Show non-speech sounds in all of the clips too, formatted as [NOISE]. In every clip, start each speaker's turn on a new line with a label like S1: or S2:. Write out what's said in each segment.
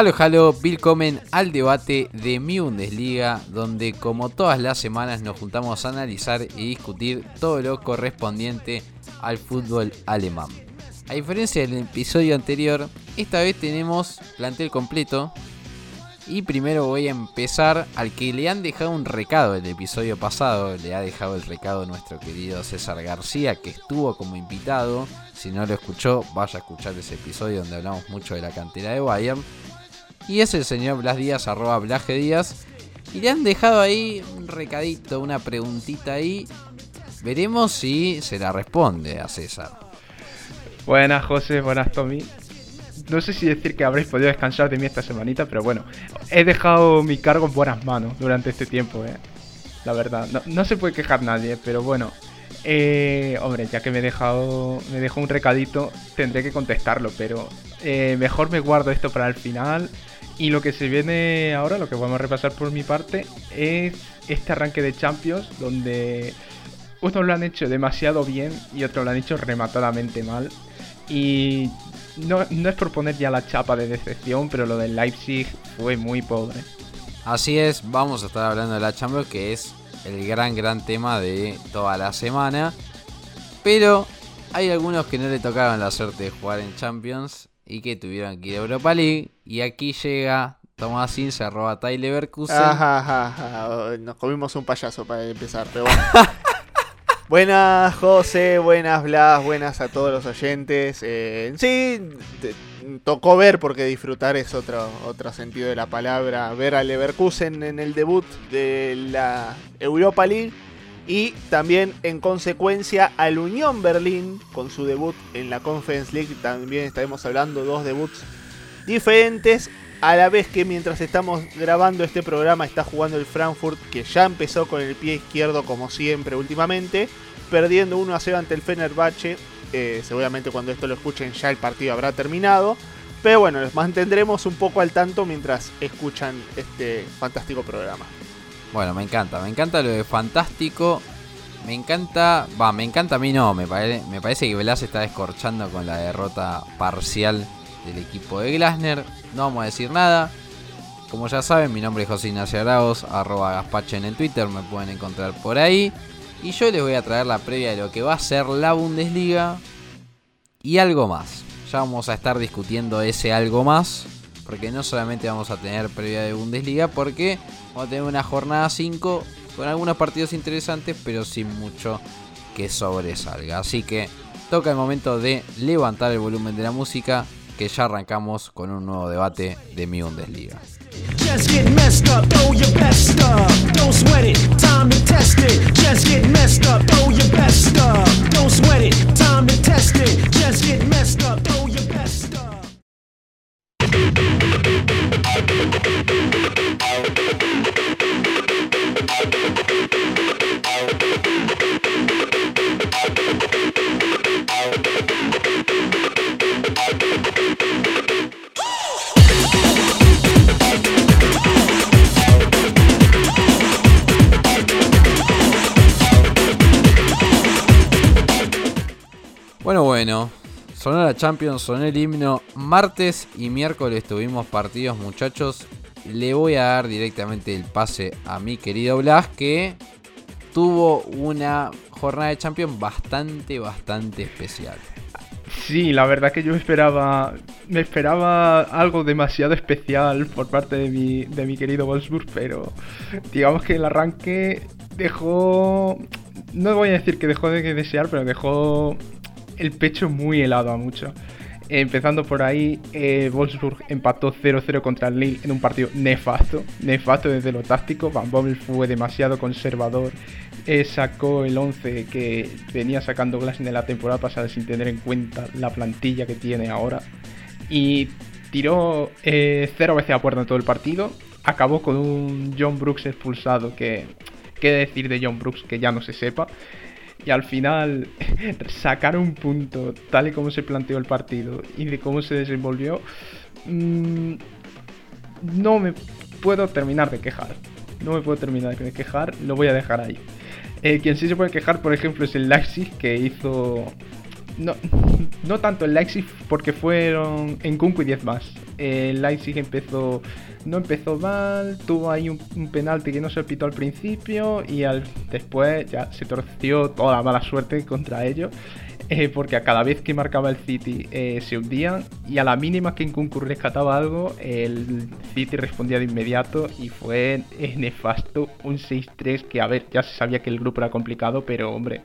S1: Halo, halo, willkommen al debate de mi Bundesliga, donde como todas las semanas nos juntamos a analizar y discutir todo lo correspondiente al fútbol alemán. A diferencia del episodio anterior, esta vez tenemos plantel completo. Y primero voy a empezar al que le han dejado un recado el episodio pasado. Le ha dejado el recado nuestro querido César García, que estuvo como invitado. Si no lo escuchó, vaya a escuchar ese episodio donde hablamos mucho de la cantera de Bayern. Y es el señor Blas Díaz, arroba Blaje Díaz. Y le han dejado ahí un recadito, una preguntita ahí. Veremos si se la responde a César.
S2: Buenas José, buenas Tommy. No sé si decir que habréis podido descansar de mí esta semanita, pero bueno, he dejado mi cargo en buenas manos durante este tiempo, eh. La verdad, no, se puede quejar nadie, pero bueno, eh, hombre, ya que me he dejado, me dejó un recadito, tendré que contestarlo, pero eh, mejor me guardo esto para el final y lo que se viene ahora, lo que vamos a repasar por mi parte, es este arranque de Champions, donde unos lo han hecho demasiado bien y otros lo han hecho rematadamente mal. Y no, es por poner ya la chapa de decepción, pero lo del Leipzig fue muy pobre.
S1: Así es, vamos a estar hablando de la Champions, que es el gran, gran tema de toda la semana. Pero hay algunos que no le tocaron la suerte de jugar en Champions y que tuvieron que ir a Europa League. Y aquí llega Tomás se arroba Tyler Leverkusen.
S3: Nos comimos un payaso para empezar, pero bueno. [LAUGHS] buenas José, buenas Blas, buenas a todos los oyentes. Eh, sí, tocó ver porque disfrutar es otro, otro sentido de la palabra. Ver a Leverkusen en el debut de la Europa League y también en consecuencia al Unión Berlín con su debut en la Conference League. También estaremos hablando dos debuts diferentes. A la vez que mientras estamos grabando este programa está jugando el Frankfurt que ya empezó con el pie izquierdo como siempre últimamente. Perdiendo 1 a 0 ante el Fenerbahce. Eh, seguramente cuando esto lo escuchen ya el partido habrá terminado. Pero bueno, les mantendremos un poco al tanto mientras escuchan este fantástico programa.
S1: Bueno, me encanta, me encanta lo de fantástico. Me encanta, va, me encanta a mí no, me, parece que Velas está descorchando con la derrota parcial del equipo de Glasner. No vamos a decir nada. Como ya saben, mi nombre es José Ignacio Araos, arroba Gaspachen en Twitter, me pueden encontrar por ahí. Y yo les voy a traer la previa de lo que va a ser la Bundesliga y algo más. Ya vamos a estar discutiendo ese algo más porque no solamente vamos a tener previa de Bundesliga, porque vamos a tener una jornada 5 con algunos partidos interesantes, pero sin mucho que sobresalga. Así que toca el momento de levantar el volumen de la música, que ya arrancamos con un nuevo debate de mi Bundesliga. Just. Champions, sonó el himno. Martes y miércoles tuvimos partidos, muchachos. Le voy a dar directamente el pase a mi querido Blas, que tuvo una jornada de Champions bastante, bastante especial.
S2: Sí, la verdad que yo esperaba. Me esperaba algo demasiado especial por parte de mi, de mi querido Wolfsburg, pero digamos que el arranque dejó. No voy a decir que dejó de desear, pero dejó el pecho muy helado a mucho. Empezando por ahí, eh, Wolfsburg empató 0-0 contra el Lille en un partido nefasto. Nefasto desde lo táctico. Van Bommel fue demasiado conservador. Eh, sacó el 11 que venía sacando Glass en la temporada pasada sin tener en cuenta la plantilla que tiene ahora. Y tiró eh, cero veces a puerta en todo el partido. Acabó con un John Brooks expulsado que... ¿Qué decir de John Brooks que ya no se sepa? Y al final [LAUGHS] sacar un punto tal y como se planteó el partido y de cómo se desenvolvió, mm, no me puedo terminar de quejar. No me puedo terminar de quejar, lo voy a dejar ahí. Eh, quien sí se puede quejar, por ejemplo, es el Leipzig que hizo... No, [LAUGHS] no tanto el Leipzig porque fueron en Kunku y 10 más. El Leipzig empezó no empezó mal, tuvo ahí un, penalti que no se pitó al principio y al, después ya se torció toda la mala suerte contra ellos. Eh, porque a cada vez que marcaba el City eh, se hundían y a la mínima que Nkunku rescataba algo, el City respondía de inmediato y fue nefasto un 6-3 que a ver, ya se sabía que el grupo era complicado, pero hombre,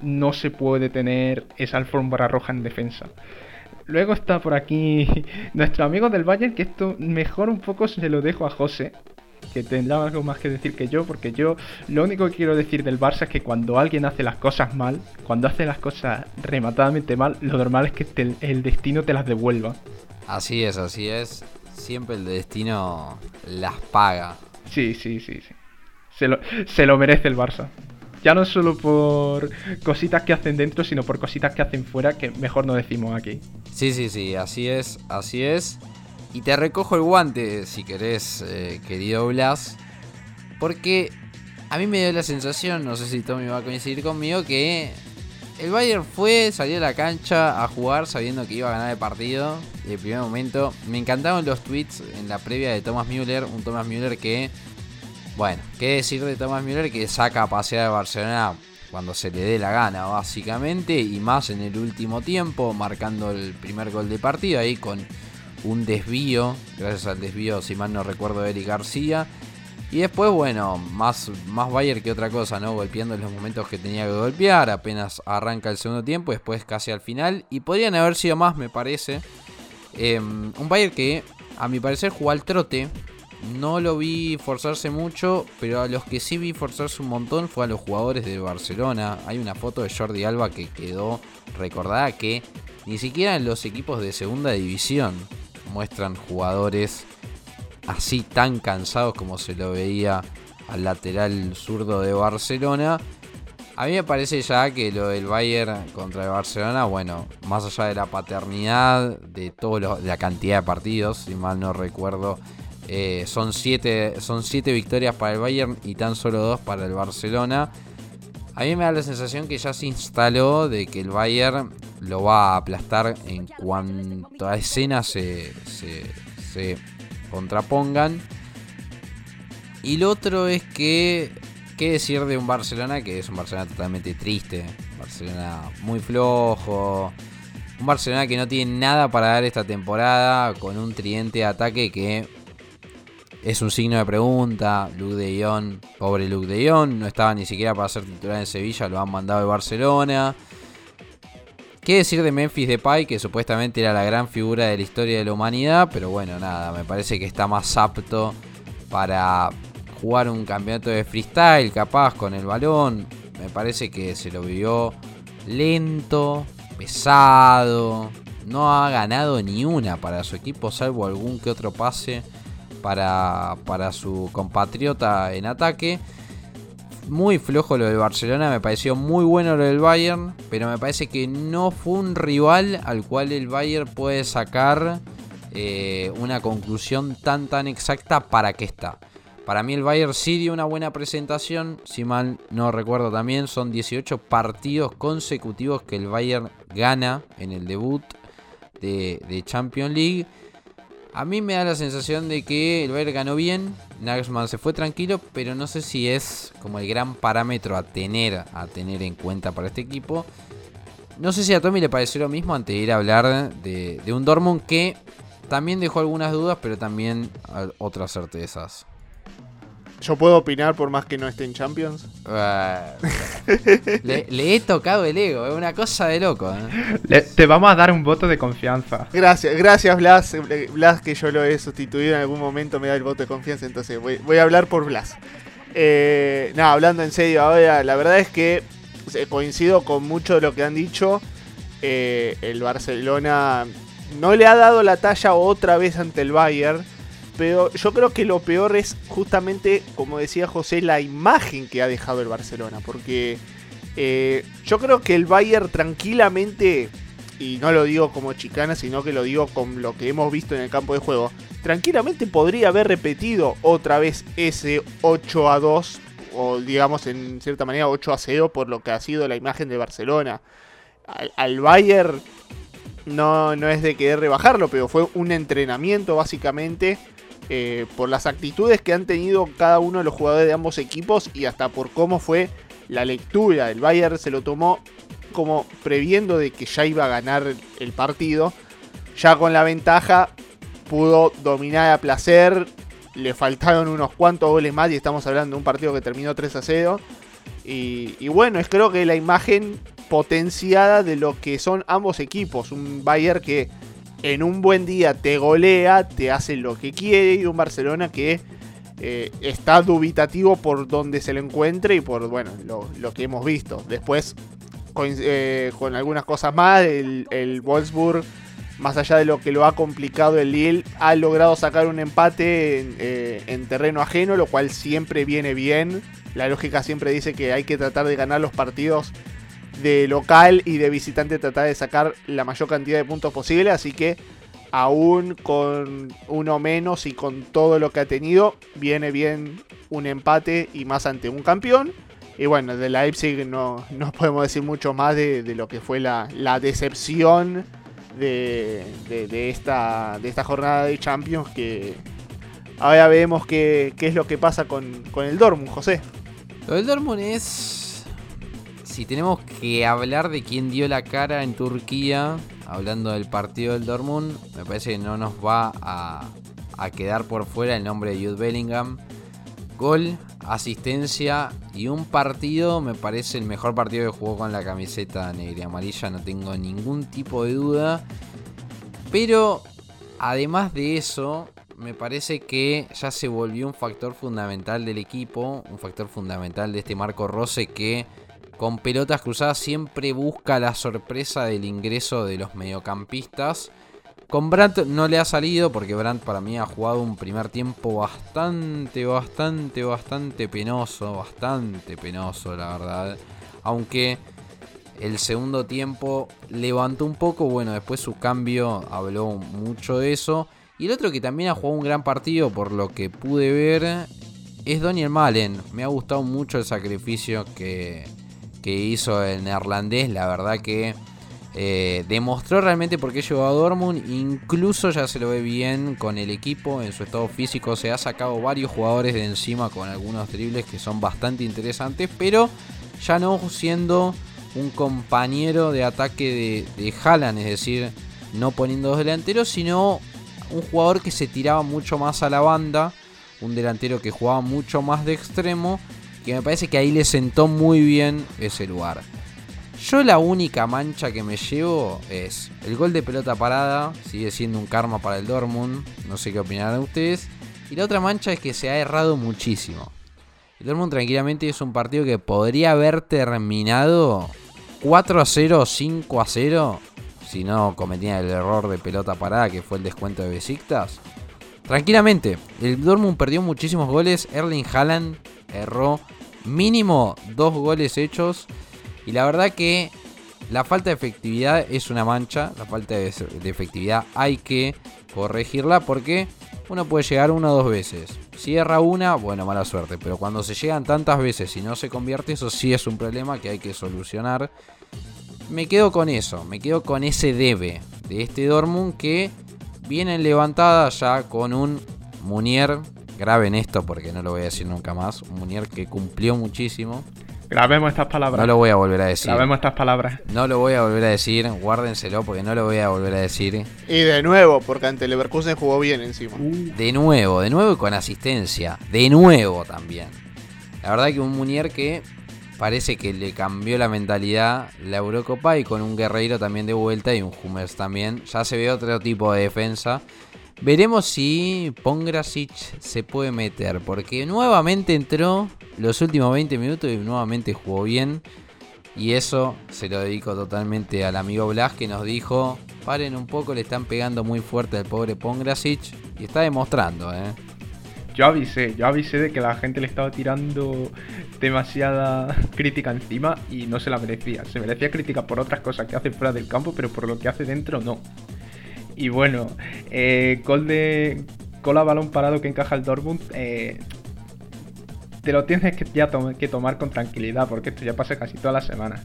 S2: no se puede tener esa alfombra roja en defensa. Luego está por aquí [LAUGHS] nuestro amigo del Bayern, que esto mejor un poco se lo dejo a José, que tendrá algo más que decir que yo, porque yo lo único que quiero decir del Barça es que cuando alguien hace las cosas mal, cuando hace las cosas rematadamente mal, lo normal es que el destino te las devuelva.
S1: Así es, así es. Siempre el destino las paga.
S2: Sí, sí, sí, sí. Se lo, se lo merece el Barça. Ya no solo por cositas que hacen dentro, sino por cositas que hacen fuera, que mejor no decimos aquí.
S1: Sí, sí, sí, así es, así es. Y te recojo el guante, si querés, eh, querido Blas. Porque a mí me dio la sensación, no sé si Tommy va a coincidir conmigo, que el Bayern fue, salió a la cancha a jugar sabiendo que iba a ganar el partido. Y el primer momento, me encantaron los tweets en la previa de Thomas Müller. Un Thomas Müller que bueno, qué decir de Thomas Müller que saca a pasear a Barcelona cuando se le dé la gana, básicamente, y más en el último tiempo, marcando el primer gol de partido ahí con un desvío, gracias al desvío, si mal no recuerdo, de Eric García. Y después, bueno, más, más Bayer que otra cosa, ¿no? Golpeando en los momentos que tenía que golpear, apenas arranca el segundo tiempo, después casi al final. Y podrían haber sido más, me parece. Em, un Bayer que, a mi parecer, jugó al trote, no lo vi forzarse mucho, pero a los que sí vi forzarse un montón fue a los jugadores de Barcelona. Hay una foto de Jordi Alba que quedó recordada que ni siquiera en los equipos de segunda división muestran jugadores así tan cansados como se lo veía al lateral zurdo de Barcelona. A mí me parece ya que lo del Bayern contra el Barcelona, bueno, más allá de la paternidad, de, todo de la cantidad de partidos, si mal no recuerdo, eh, son, siete, son siete victorias para el Bayern y tan solo dos para el Barcelona. A mí me da la sensación que ya se instaló de que el Bayern lo va a aplastar en cuanto a escenas se, se, contrapongan. Y lo otro es que, ¿qué decir de un Barcelona que es un Barcelona totalmente triste? Barcelona muy flojo. Un Barcelona que no tiene nada para dar esta temporada con un tridente de ataque que es un signo de pregunta. Luke de Jong, pobre Luke de Jong, no estaba ni siquiera para ser titular en Sevilla, lo han mandado de Barcelona. ¿Qué decir de Memphis Depay, que supuestamente era la gran figura de la historia de la humanidad? Pero bueno, nada, me parece que está más apto para jugar un campeonato de freestyle, capaz con el balón. Me parece que se lo vivió lento, pesado. No ha ganado ni una para su equipo, salvo algún que otro pase para, para su compatriota en ataque. Muy flojo lo del Barcelona, me pareció muy bueno lo del Bayern, pero me parece que no fue un rival al cual el Bayern puede sacar eh, una conclusión tan tan exacta para qué está. Para mí el Bayern sí dio una buena presentación, si mal no recuerdo también, son 18 partidos consecutivos que el Bayern gana en el debut de, de Champions League. A mí me da la sensación de que el Bayern ganó bien, Nagelsmann se fue tranquilo, pero no sé si es como el gran parámetro a tener, a tener en cuenta para este equipo. No sé si a Tommy le pareció lo mismo antes de ir a hablar de, un Dortmund que también dejó algunas dudas, pero también otras certezas.
S3: ¿Yo puedo opinar por más que no esté en Champions?
S1: Ah, [LAUGHS] Le, le he tocado el ego, es una cosa de loco. ¿eh?
S2: Le- te vamos a dar un voto de confianza.
S3: Gracias, gracias Blas. Eh, Blas, que yo lo he sustituido en algún momento, me da el voto de confianza, entonces voy, voy a hablar por Blas. Eh, nada, hablando en serio ahora, la verdad es que eh, coincido con mucho de lo que han dicho. Eh, el Barcelona no le ha dado la talla otra vez ante el Bayern. Pero yo creo que lo peor es justamente, como decía José, la imagen que ha dejado el Barcelona. Porque eh, yo creo que el Bayern tranquilamente, y no lo digo como chicana, sino que lo digo con lo que hemos visto en el campo de juego, tranquilamente podría haber repetido otra vez ese 8 a 2, o digamos en cierta manera 8 a 0, por lo que ha sido la imagen de Barcelona. Al, al Bayern no, no es de querer rebajarlo, pero fue un entrenamiento básicamente eh, por las actitudes que han tenido cada uno de los jugadores de ambos equipos y hasta por cómo fue la lectura. El Bayern se lo tomó como previendo de que ya iba a ganar el partido. Ya con la ventaja pudo dominar a placer. Le faltaron unos cuantos goles más y estamos hablando de un partido que terminó 3 a 0. Y, y bueno, es creo que la imagen potenciada de lo que son ambos equipos. Un Bayern que en un buen día te golea, te hace lo que quiere y un Barcelona que eh, está dubitativo por donde se lo encuentre y por bueno lo, que hemos visto. Después, con, eh, con algunas cosas más, el, el, Wolfsburg, más allá de lo que lo ha complicado el Lille, ha logrado sacar un empate en, eh, en terreno ajeno, lo cual siempre viene bien. La lógica siempre dice que hay que tratar de ganar los partidos de local y de visitante tratar de sacar la mayor cantidad de puntos posible. Así que aún con uno menos y con todo lo que ha tenido, viene bien un empate y más ante un campeón. Y bueno, de Leipzig no, no podemos decir mucho más de, de lo que fue la, la decepción de, de, esta, de esta jornada de Champions que ahora vemos qué, qué es lo que pasa con, con el Dortmund, José.
S1: Lo del Dortmund es si tenemos que hablar de quién dio la cara en Turquía, hablando del partido del Dortmund, me parece que no nos va a, quedar por fuera el nombre de Jude Bellingham. Gol, asistencia y un partido, me parece el mejor partido que jugó con la camiseta negra y amarilla, no tengo ningún tipo de duda. Pero además de eso, me parece que ya se volvió un factor fundamental del equipo, un factor fundamental de este Marco Rose que con pelotas cruzadas siempre busca la sorpresa del ingreso de los mediocampistas. Con Brandt no le ha salido porque Brandt para mí ha jugado un primer tiempo bastante, bastante, bastante penoso, bastante penoso la verdad. Aunque el segundo tiempo levantó un poco, bueno, después su cambio habló mucho de eso. Y el otro que también ha jugado un gran partido por lo que pude ver es Daniel Malen. Me ha gustado mucho el sacrificio que, que hizo el neerlandés. La verdad que eh, demostró realmente por qué llegó a Dortmund. Incluso ya se lo ve bien con el equipo en su estado físico. Se ha sacado varios jugadores de encima con algunos dribles que son bastante interesantes. Pero ya no siendo un compañero de ataque de, de Haaland. Es decir, no poniendo dos delanteros, sino un jugador que se tiraba mucho más a la banda. Un delantero que jugaba mucho más de extremo que me parece que ahí le sentó muy bien ese lugar. Yo la única mancha que me llevo es el gol de pelota parada, sigue siendo un karma para el Dortmund, no sé qué opinarán ustedes. Y la otra mancha es que se ha errado muchísimo. El Dortmund tranquilamente es un partido que podría haber terminado 4 a 0 o 5 a 0 si no cometía el error de pelota parada que fue el descuento de Besiktas. Tranquilamente, el Dortmund perdió muchísimos goles, Erling Haaland erró mínimo dos goles hechos. Y la verdad que la falta de efectividad es una mancha. La falta de, efectividad hay que corregirla porque uno puede llegar una o dos veces. Si erra una, bueno, mala suerte. Pero cuando se llegan tantas veces y no se convierte, eso sí es un problema que hay que solucionar. Me quedo con eso, me quedo con ese debe de este Dortmund que viene levantada ya con un Munier graben esto porque no lo voy a decir nunca más. Un Munier que cumplió muchísimo.
S2: Grabemos estas palabras.
S1: No lo voy a volver a decir.
S2: Grabemos estas palabras.
S1: No lo voy a volver a decir. Guárdenselo porque no lo voy a volver a decir.
S3: Y de nuevo, porque ante Leverkusen jugó bien encima.
S1: Uh. De nuevo, de nuevo y con asistencia. De nuevo también. La verdad que un Munier que parece que le cambió la mentalidad la Eurocopa y con un Guerreiro también de vuelta y un Hummers también. Ya se ve otro tipo de defensa. Veremos si Pongrasic se puede meter, porque nuevamente entró los últimos 20 minutos y nuevamente jugó bien. Y eso se lo dedico totalmente al amigo Blas que nos dijo, paren un poco, le están pegando muy fuerte al pobre Pongrasic y está demostrando, ¿eh?
S2: Yo avisé, yo avisé de que la gente le estaba tirando demasiada crítica encima y no se la merecía. Se merecía crítica por otras cosas que hace fuera del campo, pero por lo que hace dentro no. Y bueno, eh, gol de cola balón parado que encaja el Dortmund. Eh, te lo tienes que ya que tomar con tranquilidad, porque esto ya pasa casi toda la semana.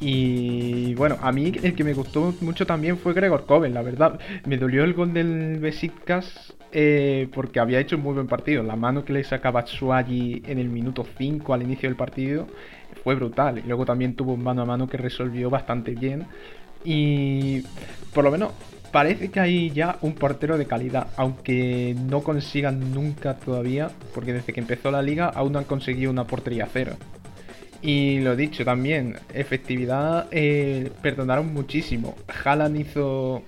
S2: Y bueno, a mí el que me gustó mucho también fue Gregor Koven, la verdad. Me dolió el gol del Besiktas eh, porque había hecho un muy buen partido. La mano que le sacaba Tsuagi en el minuto 5 al inicio del partido fue brutal. Y luego también tuvo un mano a mano que resolvió bastante bien. Y por lo menos parece que hay ya un portero de calidad, aunque no consigan nunca todavía, porque desde que empezó la liga aún no han conseguido una portería cero. Y lo dicho también, efectividad, eh, perdonaron muchísimo. Haaland hizo,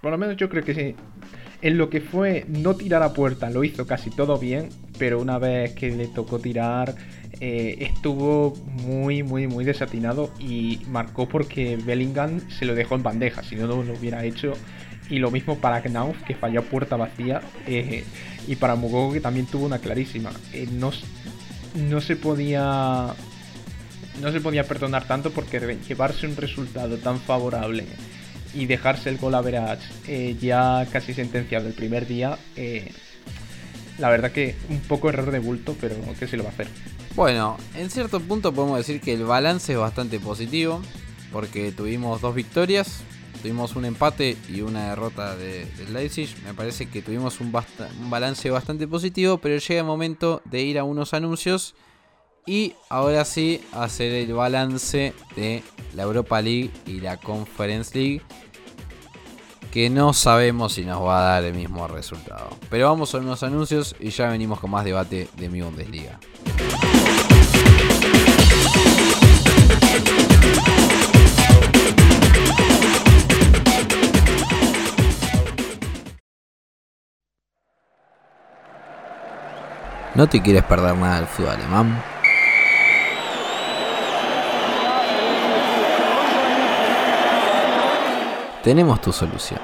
S2: por lo menos yo creo que sí, en lo que fue no tirar a puerta lo hizo casi todo bien, pero una vez que le tocó tirar eh, estuvo muy, muy, muy desatinado y marcó porque Bellingham se lo dejó en bandeja, si no, no lo hubiera hecho. Y lo mismo para Knauf, que falló puerta vacía, eh, y para Mugogo, que también tuvo una clarísima. Eh, no, no se podía no se podía perdonar tanto porque llevarse un resultado tan favorable y dejarse el gol a eh, ya casi sentenciado el primer día, la verdad que un poco error de bulto, pero que se lo va a hacer.
S1: Bueno, en cierto punto podemos decir que el balance es bastante positivo, porque tuvimos dos victorias, tuvimos un empate y una derrota de, Leipzig. Me parece que tuvimos un, un balance bastante positivo, pero llega el momento de ir a unos anuncios y ahora sí hacer el balance de la Europa League y la Conference League que no sabemos si nos va a dar el mismo resultado. Pero vamos a unos anuncios y ya venimos con más debate de mi Bundesliga. ¿No te quieres perder nada del fútbol alemán? Tenemos tu solución.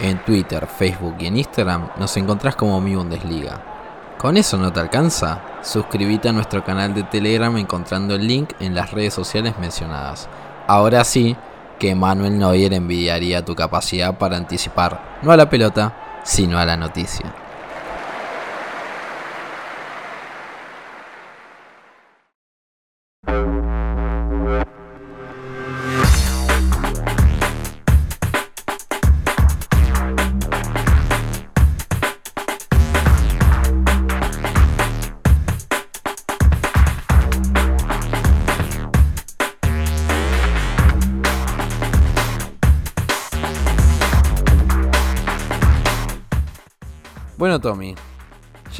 S1: En Twitter, Facebook y en Instagram nos encontrás como Mi Bundesliga. ¿Con eso no te alcanza? Suscríbete a nuestro canal de Telegram encontrando el link en las redes sociales mencionadas. Ahora sí, que Manuel Neuer envidiaría tu capacidad para anticipar no a la pelota, sino a la noticia.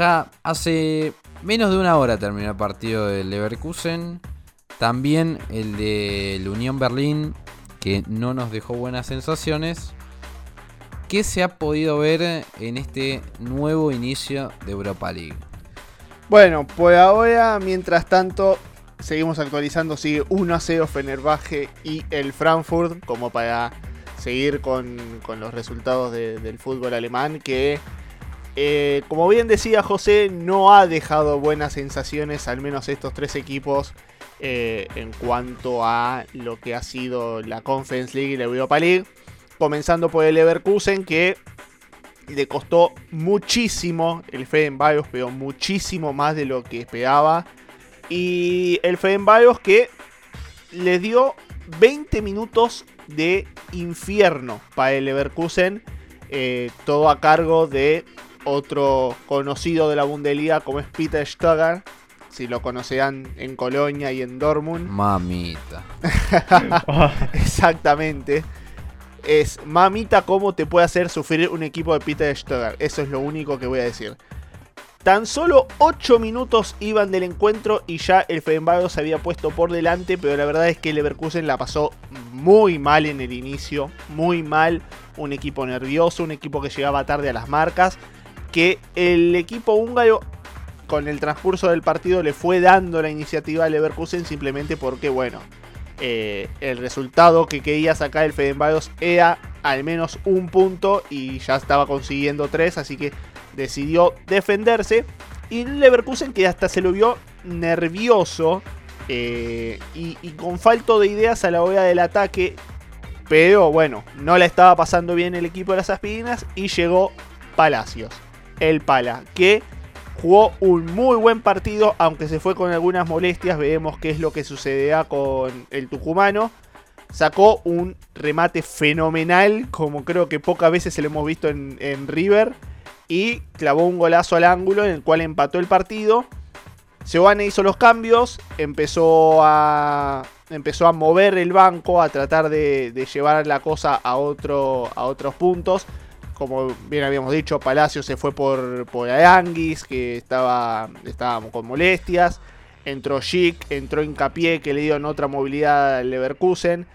S1: Ya hace menos de una hora terminó el partido del Leverkusen. También el de la Unión Berlín, que no nos dejó buenas sensaciones. ¿Qué se ha podido ver en este nuevo inicio de Europa League?
S3: Bueno, pues ahora, mientras tanto, seguimos actualizando. Sigue 1 a 0 Fenerbahce y el Frankfurt, como para seguir con, los resultados del fútbol alemán, que eh, como bien decía José, no ha dejado buenas sensaciones, al menos estos tres equipos, eh, en cuanto a lo que ha sido la Conference League y la Europa League. Comenzando por el Leverkusen, que le costó muchísimo el Ferenbaros, pero muchísimo más de lo que esperaba. Y el Ferenbaros que le dio 20 minutos de infierno para el Leverkusen. Eh, todo a cargo de otro conocido de la Bundesliga como es Peter Stöger. Si lo conocerán en Colonia y en Dortmund.
S1: Mamita. [LAUGHS]
S3: Exactamente. Es mamita cómo te puede hacer sufrir un equipo de Peter Stöger. Eso es lo único que voy a decir. Tan solo 8 minutos iban del encuentro y ya el Fenerbahce se había puesto por delante, pero la verdad es que el Leverkusen la pasó muy mal en el inicio, muy mal, un equipo nervioso, un equipo que llegaba tarde a las marcas, que el equipo húngaro con el transcurso del partido le fue dando la iniciativa al Leverkusen simplemente porque, bueno, eh, el resultado que quería sacar el Fenerbahce era al menos un punto y ya estaba consiguiendo tres, así que decidió defenderse. Y Leverkusen que hasta se lo vio nervioso eh, y, y, con falto de ideas a la hora del ataque. Pero bueno, no la estaba pasando bien el equipo de las aspirinas y llegó Palacios, el Pala, que jugó un muy buen partido, aunque se fue con algunas molestias. Veremos qué es lo que sucederá con el tucumano. Sacó un remate fenomenal, como creo que pocas veces se lo hemos visto en, River y clavó un golazo al ángulo en el cual empató el partido. Giovanni hizo los cambios, empezó a, empezó a mover el banco, a tratar de, llevar la cosa a, a otros puntos. Como bien habíamos dicho, Palacio se fue por, por Aranguis, que estaba, estaba con molestias. Entró Chic, entró Incapié, que le dio en otra movilidad al Leverkusen.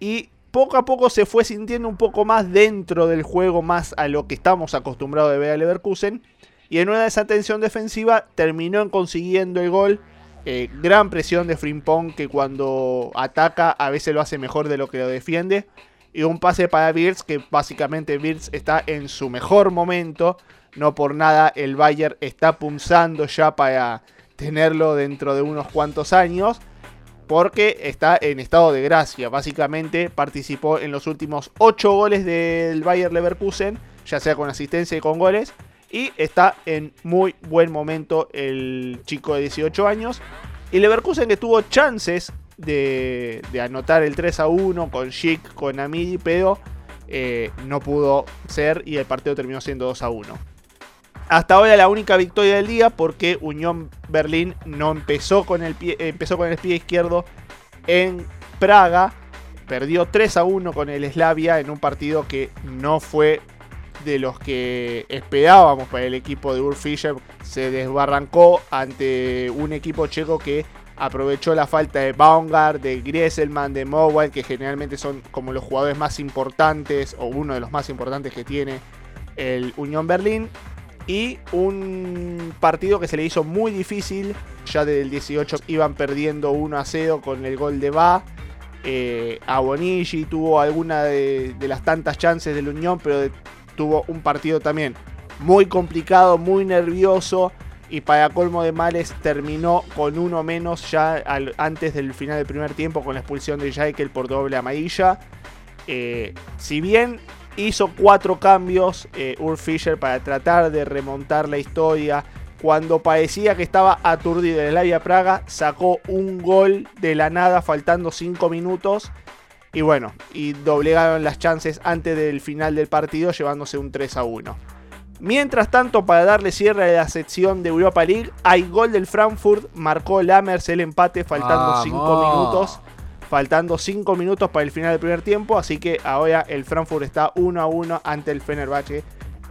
S3: Y poco a poco se fue sintiendo un poco más dentro del juego, más a lo que estamos acostumbrados de ver a Leverkusen. Y en una desatención defensiva terminó en consiguiendo el gol. Eh, gran presión de Frimpong que cuando ataca a veces lo hace mejor de lo que lo defiende. Y un pase para Birz que básicamente Birz está en su mejor momento. No por nada el Bayern está punzando ya para tenerlo dentro de unos cuantos años porque está en estado de gracia. Básicamente participó en los últimos 8 goles del Bayer Leverkusen, ya sea con asistencia y con goles. Y está en muy buen momento el chico de 18 años. Y Leverkusen que tuvo chances de, anotar el 3 a 1 con Schick, con Amidi, pero eh, no pudo ser y el partido terminó siendo 2 a 1. Hasta ahora la única victoria del día porque Unión Berlín no empezó con el pie, empezó con el pie izquierdo en Praga. Perdió 3 a 1 con el Slavia en un partido que no fue de los que esperábamos para el equipo de Ur Fischer. Se desbarrancó ante un equipo checo que aprovechó la falta de Baumgart, de Grieselman, de Mowat, que generalmente son como los jugadores más importantes o uno de los más importantes que tiene el Unión Berlín y un partido que se le hizo muy difícil. Ya desde el 18 iban perdiendo 1 a 0 con el gol de Ba. Eh, tuvo alguna de, las tantas chances de la Unión, pero tuvo un partido también muy complicado, muy nervioso. Y para colmo de males terminó con uno menos ya antes del final del primer tiempo con la expulsión de Jaikel por doble amarilla. Eh, si bien hizo cuatro cambios eh, Fischer para tratar de remontar la historia. Cuando parecía que estaba aturdido el Slavia Praga, sacó un gol de la nada faltando 5 minutos. Y bueno, y doblegaron las chances antes del final del partido, llevándose un 3 a 1. Mientras tanto, para darle cierre a la sección de Europa League, hay gol del Frankfurt, marcó Lammers el empate faltando 5 minutos faltando 5 minutos para el final del primer tiempo. Así que ahora el Frankfurt está 1 a 1 ante el Fenerbahce.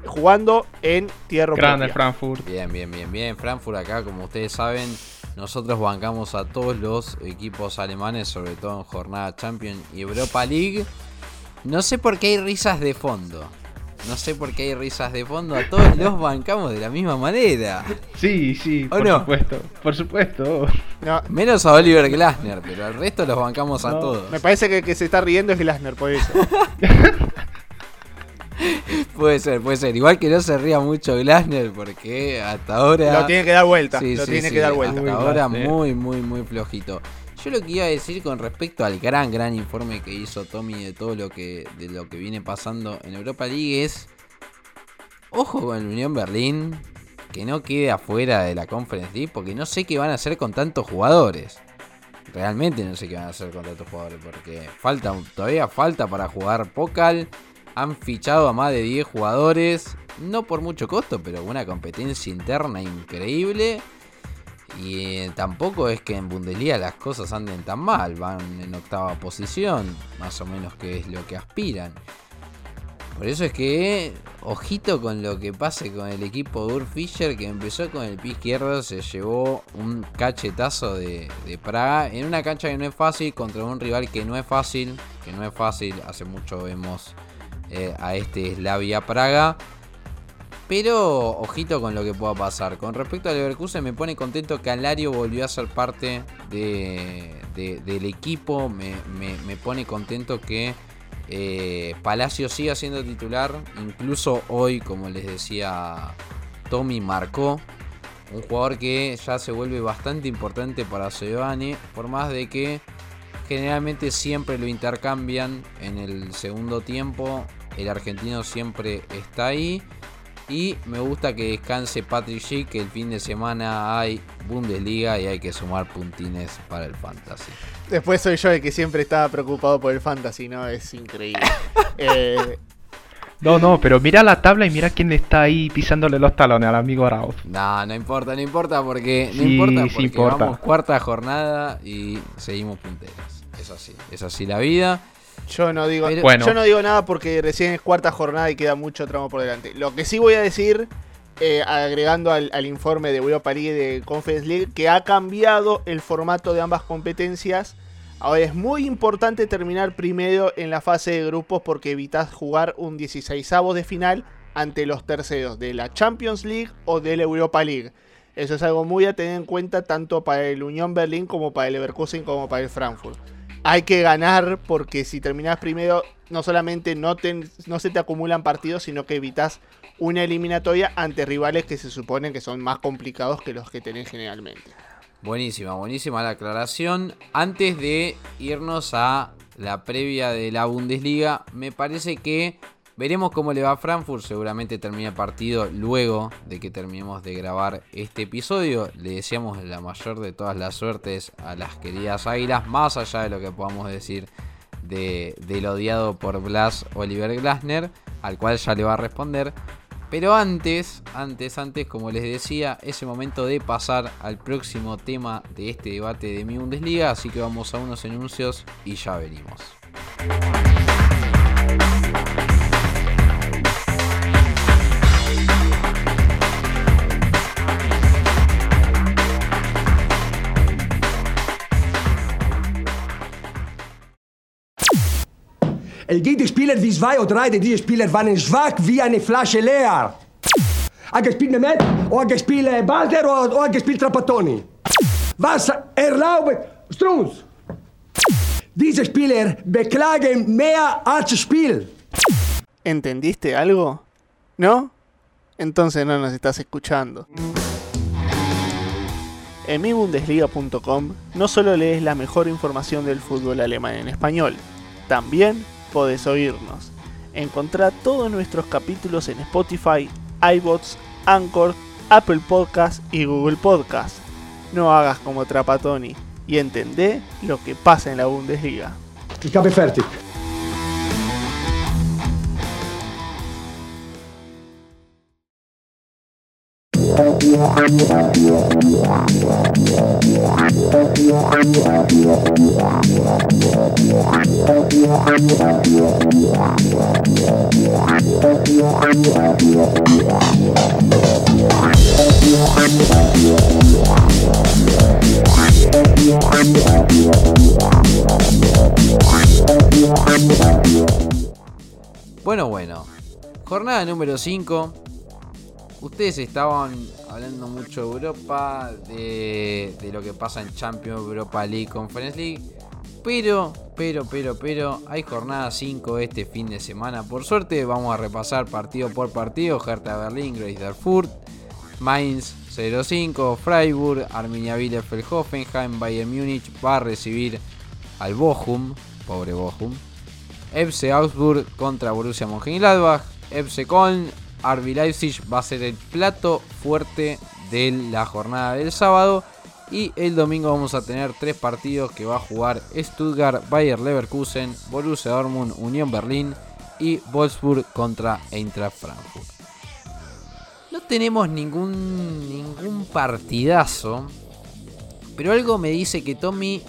S3: Jugando en tierra
S2: Grande
S3: propia.
S2: Frankfurt.
S1: Bien, bien, bien, bien. Frankfurt acá, como ustedes saben, nosotros bancamos a todos los equipos alemanes, sobre todo en jornada Champions y Europa League. No sé por qué hay risas de fondo. No sé por qué hay risas de fondo. A todos los bancamos de la misma manera.
S2: Sí, sí,
S1: ¿O
S2: por
S1: no?
S2: supuesto. Por supuesto.
S3: No,
S1: Menos a Oliver Glasner, pero al resto los bancamos a todos.
S3: me parece que el que se está riendo es Glasner por eso. [LAUGHS]
S1: Puede ser, puede ser. Igual que no se ría mucho Glasner porque hasta ahora...
S3: Lo tiene que dar vuelta.
S1: Sí,
S3: lo
S1: sí,
S3: tiene
S1: sí,
S3: que dar vuelta.
S1: Hasta
S2: Muy
S1: ahora muy, muy, muy flojito. Yo lo que iba a decir con respecto al gran, gran informe que hizo Tommy de todo lo que, de lo que viene pasando en Europa League es... Ojo con el Unión Berlín, que no quede afuera de la Conference League, porque no sé qué van a hacer con tantos jugadores. Realmente no sé qué van a hacer con tantos jugadores, porque falta, todavía falta para jugar Pokal. Han fichado a más de 10 jugadores, no por mucho costo, pero una competencia interna increíble. Y eh, tampoco es que en Bundesliga las cosas anden tan mal, van en octava posición, más o menos que es lo que aspiran. Por eso es que ojito con lo que pase con el equipo de Ur Fischer que empezó con el pie izquierdo, se llevó un cachetazo de, Praga en una cancha que no es fácil contra un rival que no es fácil, que no es fácil, hace mucho vemos eh, a este Slavia Praga. Pero ojito con lo que pueda pasar. Con respecto al Leverkusen me pone contento que Alario volvió a ser parte del equipo. me pone contento que eh, Palacio sigue siendo titular. Incluso hoy, como les decía, Tommy marcó. Un jugador que ya se vuelve bastante importante para Giovanni. Por más de que generalmente siempre lo intercambian en el segundo tiempo. El argentino siempre está ahí. Y me gusta que descanse Patrick Schick, que el fin de semana hay Bundesliga y hay que sumar puntines para el Fantasy.
S3: Después soy yo el que siempre estaba preocupado por el Fantasy, ¿no? Es increíble. [LAUGHS] Eh,
S2: no, no, pero mira la tabla y mira quién está ahí pisándole los talones al amigo Arauz.
S1: No, no importa, no importa porque no importa porque importa. vamos cuarta jornada y seguimos punteros. Es así, es así la vida.
S3: Yo no digo, yo no digo nada porque recién es cuarta jornada y queda mucho tramo por delante. Lo que sí voy a decir, eh, agregando al, informe de Europa League de Conference League, que ha cambiado el formato de ambas competencias. Ahora es muy importante terminar primero en la fase de grupos porque evitas jugar un 16 de final ante los terceros de la Champions League o de la Europa League. Eso es algo muy a tener en cuenta tanto para el Unión Berlín como para el Leverkusen como para el Frankfurt hay que ganar porque si terminas primero, no solamente no, no se te acumulan partidos, sino que evitas una eliminatoria ante rivales que se suponen que son más complicados que los que tenés generalmente.
S1: Buenísima, buenísima la aclaración. Antes de irnos a la previa de la Bundesliga, me parece que Veremos cómo le va a Frankfurt. Seguramente termina el partido luego de que terminemos de grabar este episodio. Le deseamos la mayor de todas las suertes a las queridas águilas. Más allá de lo que podamos decir de, del odiado por Blas Oliver Glasner. Al cual ya le va a responder. Pero antes, antes, antes, como les decía, es el momento de pasar al próximo tema de este debate de mi Bundesliga. Así que vamos a unos anuncios y ya venimos.
S4: Es gibt Spieler wie zwei oder drei, diese Spieler waren schwach wie eine Flasche leer. Ha gespielt Mehmet, o ha gespielt Balder, o ha gespielt Trapattoni. Was erlaubt Strunz? Diese Spieler beklagen mehr als Spiel.
S3: ¿Entendiste algo? ¿No? Entonces no nos estás escuchando. En mibundesliga.com no solo lees la mejor información del fútbol alemán en español, también podés oírnos. Encontrá todos nuestros capítulos en Spotify, iBots, Anchor, Apple Podcast y Google Podcast. No hagas como Trapatoni y entendé lo que pasa en la Bundesliga.
S1: Bueno, bueno. Jornada número 5 Ustedes estaban hablando mucho de Europa, de, lo que pasa en Champions, Europa League, Conference League. Pero, pero, pero, pero, hay jornada 5 este fin de semana. Por suerte vamos a repasar partido por partido. Hertha Berlín, Grace Darfurt, Mainz 05, Freiburg, Arminia Bielefeld, Hoffenheim, Bayern Múnich va a recibir al Bochum, pobre Bochum. FC Augsburg contra Borussia Mönchengladbach, FC Köln RB Leipzig va a ser el plato fuerte de la jornada del sábado. Y el domingo vamos a tener tres partidos que va a jugar Stuttgart, Bayer Leverkusen, Borussia Dortmund, Unión Berlín y Wolfsburg contra Eintracht Frankfurt. No tenemos ningún, ningún partidazo, pero algo me dice que Tommy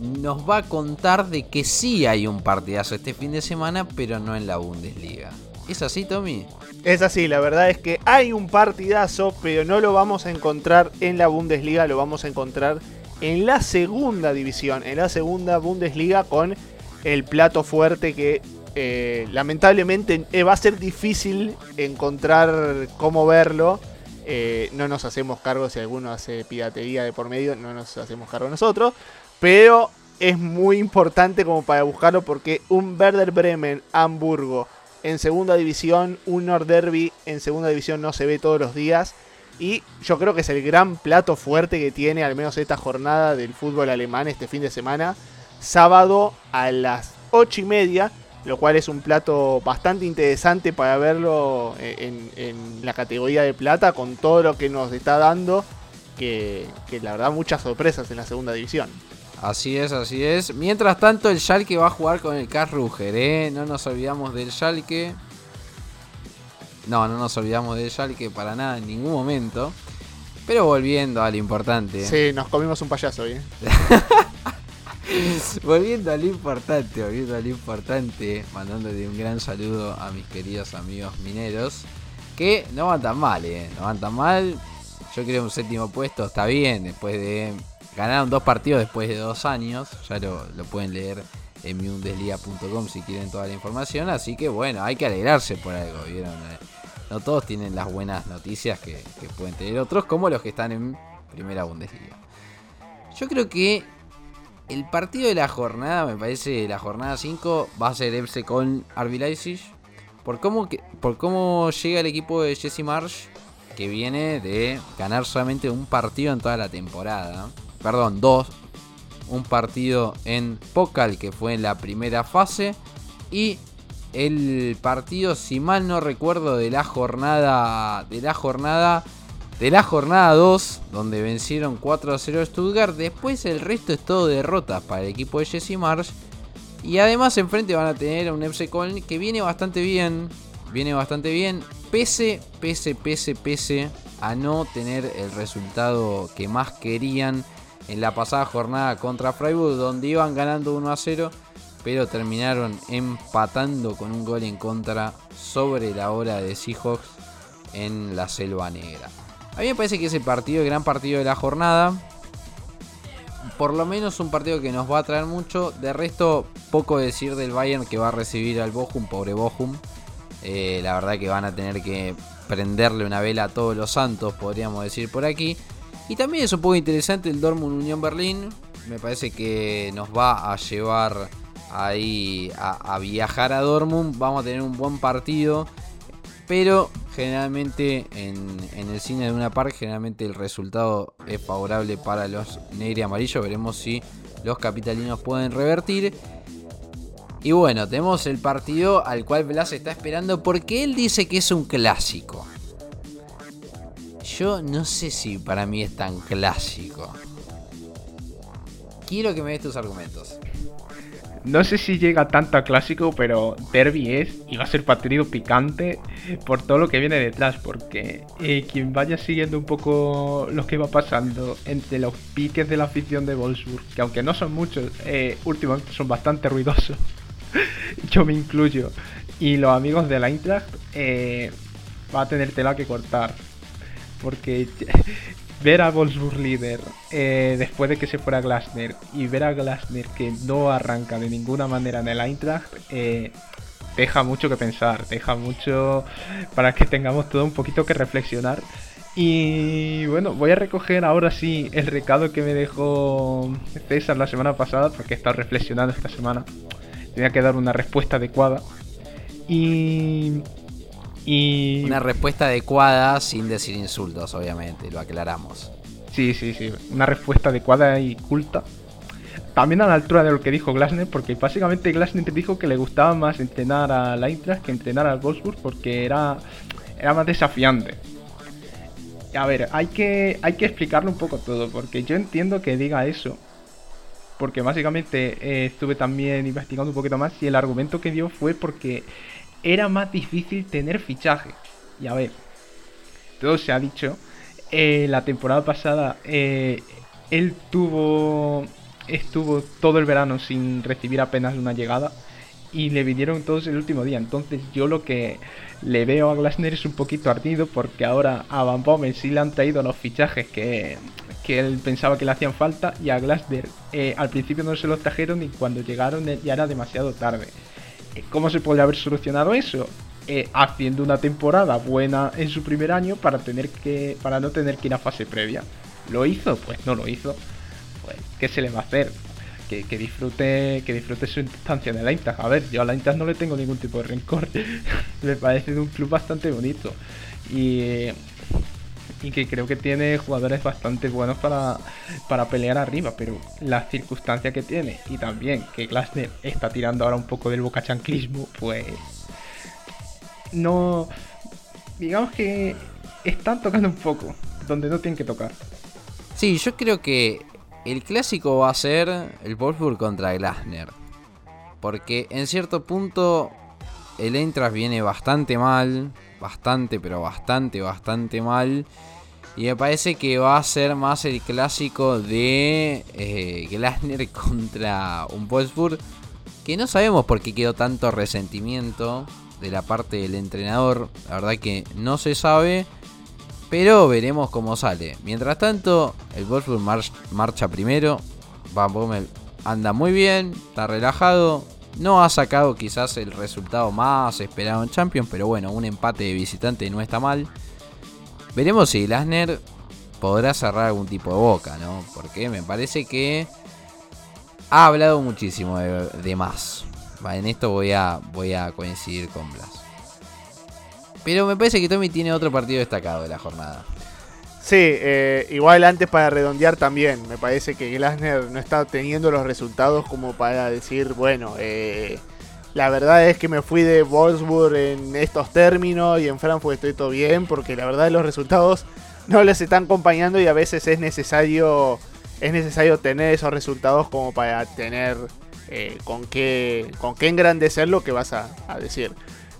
S1: nos va a contar de que sí hay un partidazo este fin de semana, pero no en la Bundesliga. ¿Es así, Tommy?
S3: Es así, la verdad es que hay un partidazo, pero no lo vamos a encontrar en la Bundesliga, lo vamos a encontrar en la segunda división, en la segunda Bundesliga con el plato fuerte que eh, lamentablemente eh, va a ser difícil encontrar cómo verlo. Eh, no nos hacemos cargo si alguno hace piratería de por medio, no nos hacemos cargo nosotros. Pero es muy importante como para buscarlo porque un Werder Bremen, Hamburgo en segunda división, un Norderby en segunda división no se ve todos los días. Y yo creo que es el gran plato fuerte que tiene, al menos esta jornada del fútbol alemán este fin de semana. Sábado a las 8 y media, lo cual es un plato bastante interesante para verlo en, la categoría de plata, con todo lo que nos está dando, que, que la verdad muchas sorpresas en la segunda división.
S1: Así es, así es. Mientras tanto, el Schalke va a jugar con el Karlsruher, ¿eh? No nos olvidamos del Schalke. No, no nos olvidamos del Schalke para nada en ningún momento. Pero volviendo a lo importante.
S3: Sí, nos comimos un payaso hoy. ¿eh? [LAUGHS]
S1: volviendo a lo importante, volviendo a lo importante, mandándole un gran saludo a mis queridos amigos mineros. Que no van tan mal, ¿eh? No van tan mal. Yo creo un séptimo puesto está bien después de Ganaron dos partidos después de dos años. Ya lo, pueden leer en miundesliga.com si quieren toda la información. Así que bueno, hay que alegrarse por algo, ¿vieron? Eh, no todos tienen las buenas noticias que, pueden tener otros, como los que están en Primera Bundesliga. Yo creo que el partido de la jornada, me parece, la jornada 5, va a ser FC con RB Leipzig. Por cómo, por cómo llega el equipo de Jesse Marsh, que viene de ganar solamente un partido en toda la temporada perdón, dos. Un partido en Pokal que fue en la primera fase. Y el partido, si mal no recuerdo, de la jornada. De la jornada. De la jornada 2, donde vencieron 4 a 0 a Stuttgart. Después el resto es todo derrotas para el equipo de Jesse Marsh. Y además enfrente van a tener a un FC Köln que viene bastante bien. Viene bastante bien. Pese, pese, pese, pese a no tener el resultado que más querían en la pasada jornada contra Freiburg, donde iban ganando 1 a 0, pero terminaron empatando con un gol en contra sobre la hora de Seahawks en la Selva Negra. A mí me parece que ese partido, el gran partido de la jornada, por lo menos un partido que nos va a traer mucho. De resto, poco decir del Bayern que va a recibir al Bochum, pobre Bochum. Eh, la verdad que van a tener que prenderle una vela a todos los santos, podríamos decir por aquí. Y también es un poco interesante el Dortmund Unión Berlín. Me parece que nos va a llevar ahí a, viajar a Dortmund. Vamos a tener un buen partido. Pero generalmente en, el cine de una par, generalmente el resultado es favorable para los negros y amarillos. Veremos si los capitalinos pueden revertir. Y bueno, tenemos el partido al cual Blas está esperando porque él dice que es un clásico. Yo no sé si para mí es tan clásico. Quiero que me des tus argumentos.
S2: No sé si llega tanto a clásico, pero Derby es y va a ser partido picante por todo lo que viene detrás. Porque eh, quien vaya siguiendo un poco lo que va pasando entre los piques de la afición de Wolfsburg, que aunque no son muchos, eh, últimamente son bastante ruidosos, [LAUGHS] yo me incluyo, y los amigos de la eh, va a tener tela que cortar porque [LAUGHS] ver a Wolfsburg eh, después de que se fuera Glasner y ver a Glasner que no arranca de ninguna manera en el Eintracht eh, deja mucho que pensar, deja mucho para que tengamos todo un poquito que reflexionar. Y bueno, voy a recoger ahora sí el recado que me dejó César la semana pasada, porque he estado reflexionando esta semana. Tenía que dar una respuesta adecuada. Y
S1: una respuesta adecuada sin decir insultos, obviamente, lo aclaramos.
S2: Sí, sí, sí. Una respuesta adecuada y culta. También a la altura de lo que dijo Glasner, porque básicamente Glasner dijo que le gustaba más entrenar a la Eintracht que entrenar al Wolfsburg porque era, era más desafiante. A ver, hay que, hay que explicarlo un poco todo, porque yo entiendo que diga eso. Porque básicamente eh, estuve también investigando un poquito más y el argumento que dio fue porque era más difícil tener fichaje. Y a ver, todo se ha dicho. Eh, la temporada pasada eh, él tuvo estuvo todo el verano sin recibir apenas una llegada y le vinieron todos el último día. Entonces yo lo que le veo a Glasner es un poquito ardido porque ahora a Van Bommel sí le han traído los fichajes que, que él pensaba que le hacían falta y a Glasner eh, al principio no se los trajeron y cuando llegaron ya era demasiado tarde. Eh, ¿Cómo se podría haber solucionado eso? Eh, haciendo una temporada buena en su primer año para tener que para no tener que ir a fase previa. ¿Lo hizo? Pues no lo hizo. Pues, ¿qué se le va a hacer? Que, disfrute que disfrute su instancia en el Eintracht. A ver, yo a la Eintracht no le tengo ningún tipo de rencor. [LAUGHS] Me parece un club bastante bonito. Y, y que creo que tiene jugadores bastante buenos para, para pelear arriba. Pero la circunstancia que tiene y también que Glasner está tirando ahora un poco del bocachanclismo, pues no. Digamos que están tocando un poco donde no tienen que tocar.
S1: Sí, yo creo que el clásico va a ser el Wolfsburg contra Glasner. Porque en cierto punto el Entras viene bastante mal. Bastante, pero bastante, bastante mal. Y me parece que va a ser más el clásico de eh, Glasner [LAUGHS] contra un Wolfsburg. Que no sabemos por qué quedó tanto resentimiento de la parte del entrenador. La verdad que no se sabe. Pero veremos cómo sale. Mientras tanto, el Wolfsburg marcha primero. Van Bommel anda muy bien, está relajado. No ha sacado quizás el resultado más esperado en Champions, pero bueno, un empate de visitante no está mal. Veremos si Lasner podrá cerrar algún tipo de boca, ¿no? Porque me parece que ha hablado muchísimo de más en esto voy a, coincidir con Blas. Pero me parece que Tommy tiene otro partido destacado de la jornada.
S3: Sí, eh, igual antes para redondear también, me parece que Glasner no está teniendo los resultados como para decir, bueno, eh, la verdad es que me fui de Wolfsburg en estos términos y en Frankfurt estoy todo bien, porque la verdad los resultados no les están acompañando y a veces es necesario, es necesario tener esos resultados como para tener eh, con, qué, con qué engrandecer lo que vas a, decir.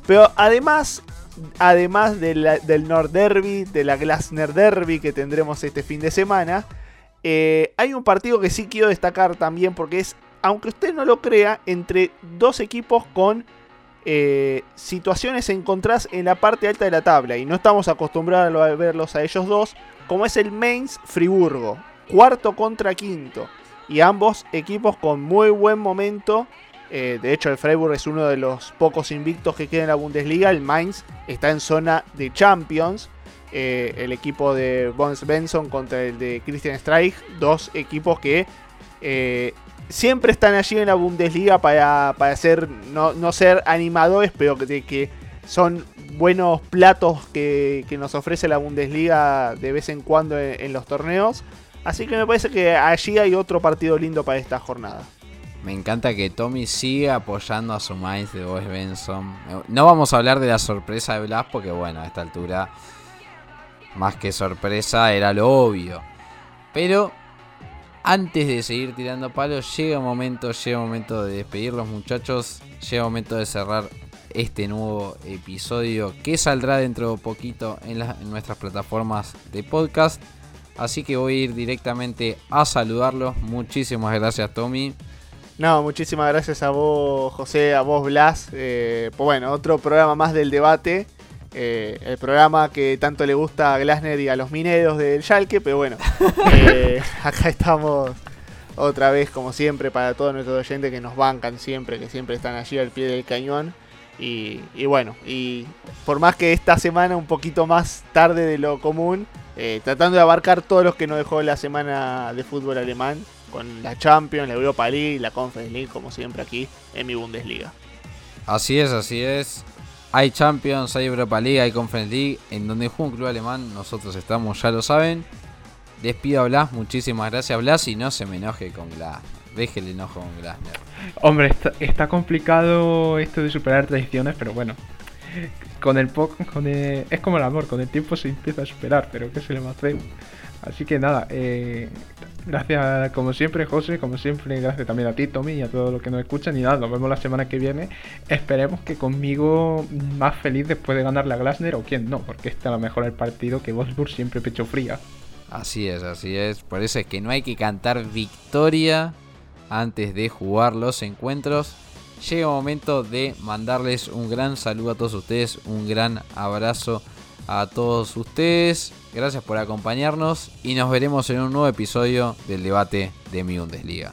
S3: Pero además, además del Nord Derby, de la Glasner Derby que tendremos este fin de semana, eh, hay un partido que sí quiero destacar también porque es, aunque usted no lo crea, entre dos equipos con eh, situaciones encontradas en la parte alta de la tabla y no estamos acostumbrados a verlos a ellos dos, como es el Mainz Friburgo, cuarto contra quinto y ambos equipos con muy buen momento. Eh, de hecho, el Freiburg es uno de los pocos invictos que queda en la Bundesliga. El Mainz está en zona de Champions. Eh, el equipo de Bones Benson contra el de Christian Streich. Dos equipos que siempre están allí en la Bundesliga para, para ser, no, ser animadores, pero que, que son buenos platos que, nos ofrece la Bundesliga de vez en cuando en los torneos. Así que me parece que allí hay otro partido lindo para esta jornada.
S1: Me encanta que Tommy siga apoyando a su Mainz de Boes Benson. No vamos a hablar de la sorpresa de Blas porque bueno, a esta altura más que sorpresa era lo obvio. Pero antes de seguir tirando palos, llega momento, llega un momento de despedir los muchachos, llega un momento de cerrar este nuevo episodio que saldrá dentro de poquito en, en nuestras plataformas de podcast. Así que voy a ir directamente a saludarlos. Muchísimas gracias, Tommy.
S3: No, muchísimas gracias a vos, José, a vos, Blas. Eh, pues bueno, otro programa más del debate. Eh, el programa que tanto le gusta a Glasner y a los mineros del Schalke, pero bueno, [LAUGHS] eh, acá estamos otra vez, como siempre, para todos nuestros oyentes que nos bancan siempre, que siempre están allí al pie del cañón. Y, y bueno, y por más que esta semana un poquito más tarde de lo común, eh, tratando de abarcar todos los que nos dejó la semana de fútbol alemán, con la Champions, la Europa League, la Conference League, como siempre aquí en mi Bundesliga.
S1: Así es, así es. Hay Champions, hay Europa League, hay Conference League, en donde juega un club alemán, nosotros estamos, ya lo saben. Despido a Blas, muchísimas gracias Blas y no se me enoje con Blas. Deje el enojo con Glasner.
S2: Hombre, está complicado esto de superar tradiciones, pero bueno, con el poco, con es como el amor, con el tiempo se empieza a superar, pero ¿qué se le va? Así que nada, eh, gracias como siempre José, como siempre gracias también a ti Tommy y a todos los que nos escuchan y nada, nos vemos la semana que viene. Esperemos que conmigo más feliz después de ganarle a Glasner o quién no, porque este a lo mejor el partido que Wolfsburg siempre pecho fría.
S1: Así es, así es, por eso es que no hay que cantar victoria antes de jugar los encuentros. llega el momento de mandarles un gran saludo a todos ustedes, un gran abrazo a todos ustedes. Gracias por acompañarnos y nos veremos en un nuevo episodio del debate de mi Bundesliga.